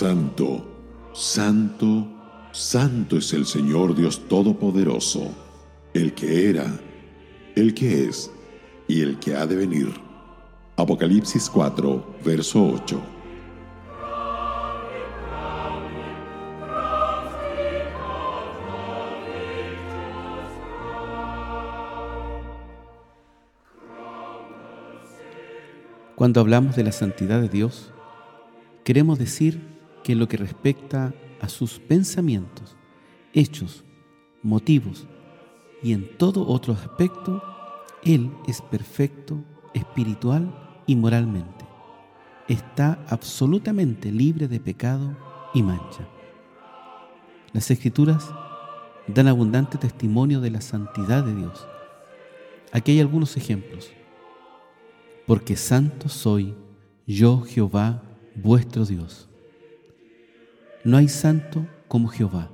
Santo, santo, santo es el Señor Dios Todopoderoso, el que era, el que es y el que ha de venir. Apocalipsis 4, verso 8. Cuando hablamos de la santidad de Dios, queremos decir que en lo que respecta a sus pensamientos, hechos, motivos y en todo otro aspecto, Él es perfecto, espiritual y moralmente. Está absolutamente libre de pecado y mancha. Las Escrituras dan abundante testimonio de la santidad de Dios. Aquí hay algunos ejemplos. Porque santo soy yo Jehová vuestro Dios. No hay santo como Jehová.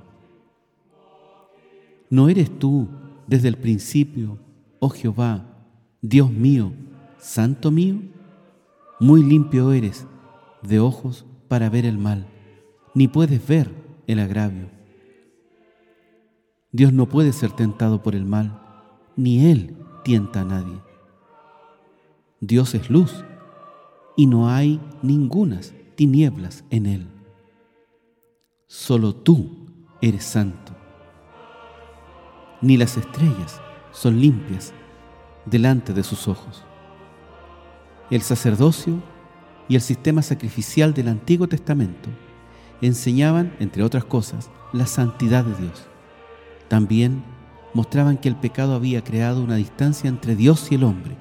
¿No eres tú desde el principio, oh Jehová, Dios mío, santo mío? Muy limpio eres de ojos para ver el mal, ni puedes ver el agravio. Dios no puede ser tentado por el mal, ni Él tienta a nadie. Dios es luz y no hay ningunas tinieblas en Él. Solo tú eres santo. Ni las estrellas son limpias delante de sus ojos. El sacerdocio y el sistema sacrificial del Antiguo Testamento enseñaban, entre otras cosas, la santidad de Dios. También mostraban que el pecado había creado una distancia entre Dios y el hombre,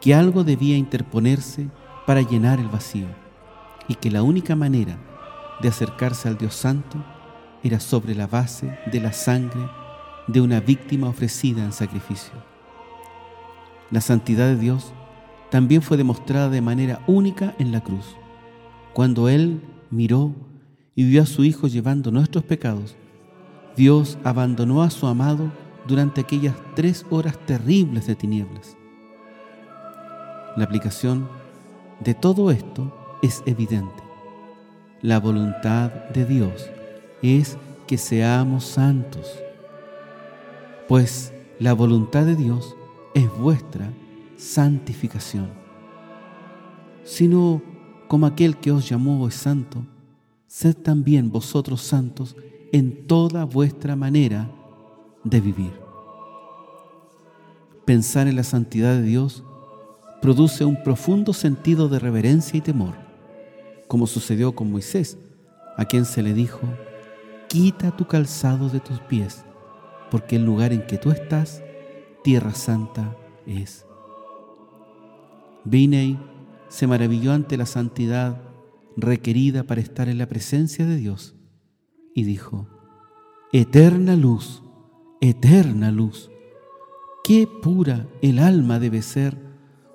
que algo debía interponerse para llenar el vacío y que la única manera de acercarse al Dios Santo era sobre la base de la sangre de una víctima ofrecida en sacrificio. La santidad de Dios también fue demostrada de manera única en la cruz, cuando Él miró y vio a su Hijo llevando nuestros pecados. Dios abandonó a su amado durante aquellas tres horas terribles de tinieblas. La aplicación de todo esto es evidente. La voluntad de Dios es que seamos santos, pues la voluntad de Dios es vuestra santificación. Sino como aquel que os llamó es santo, sed también vosotros santos en toda vuestra manera de vivir. Pensar en la santidad de Dios produce un profundo sentido de reverencia y temor, como sucedió con Moisés, a quien se le dijo, quita tu calzado de tus pies, porque el lugar en que tú estás, tierra santa es. Binei se maravilló ante la santidad requerida para estar en la presencia de Dios y dijo, Eterna luz, eterna luz, qué pura el alma debe ser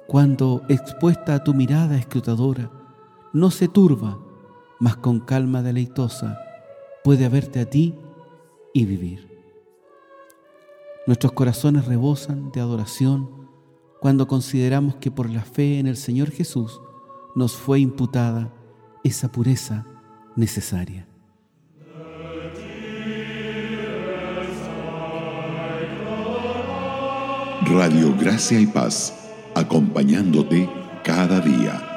cuando, expuesta a tu mirada escrutadora, no se turba, mas con calma deleitosa puede haberte a ti y vivir. Nuestros corazones rebosan de adoración cuando consideramos que por la fe en el Señor Jesús nos fue imputada esa pureza necesaria. Radio Gracia y Paz acompañándote cada día.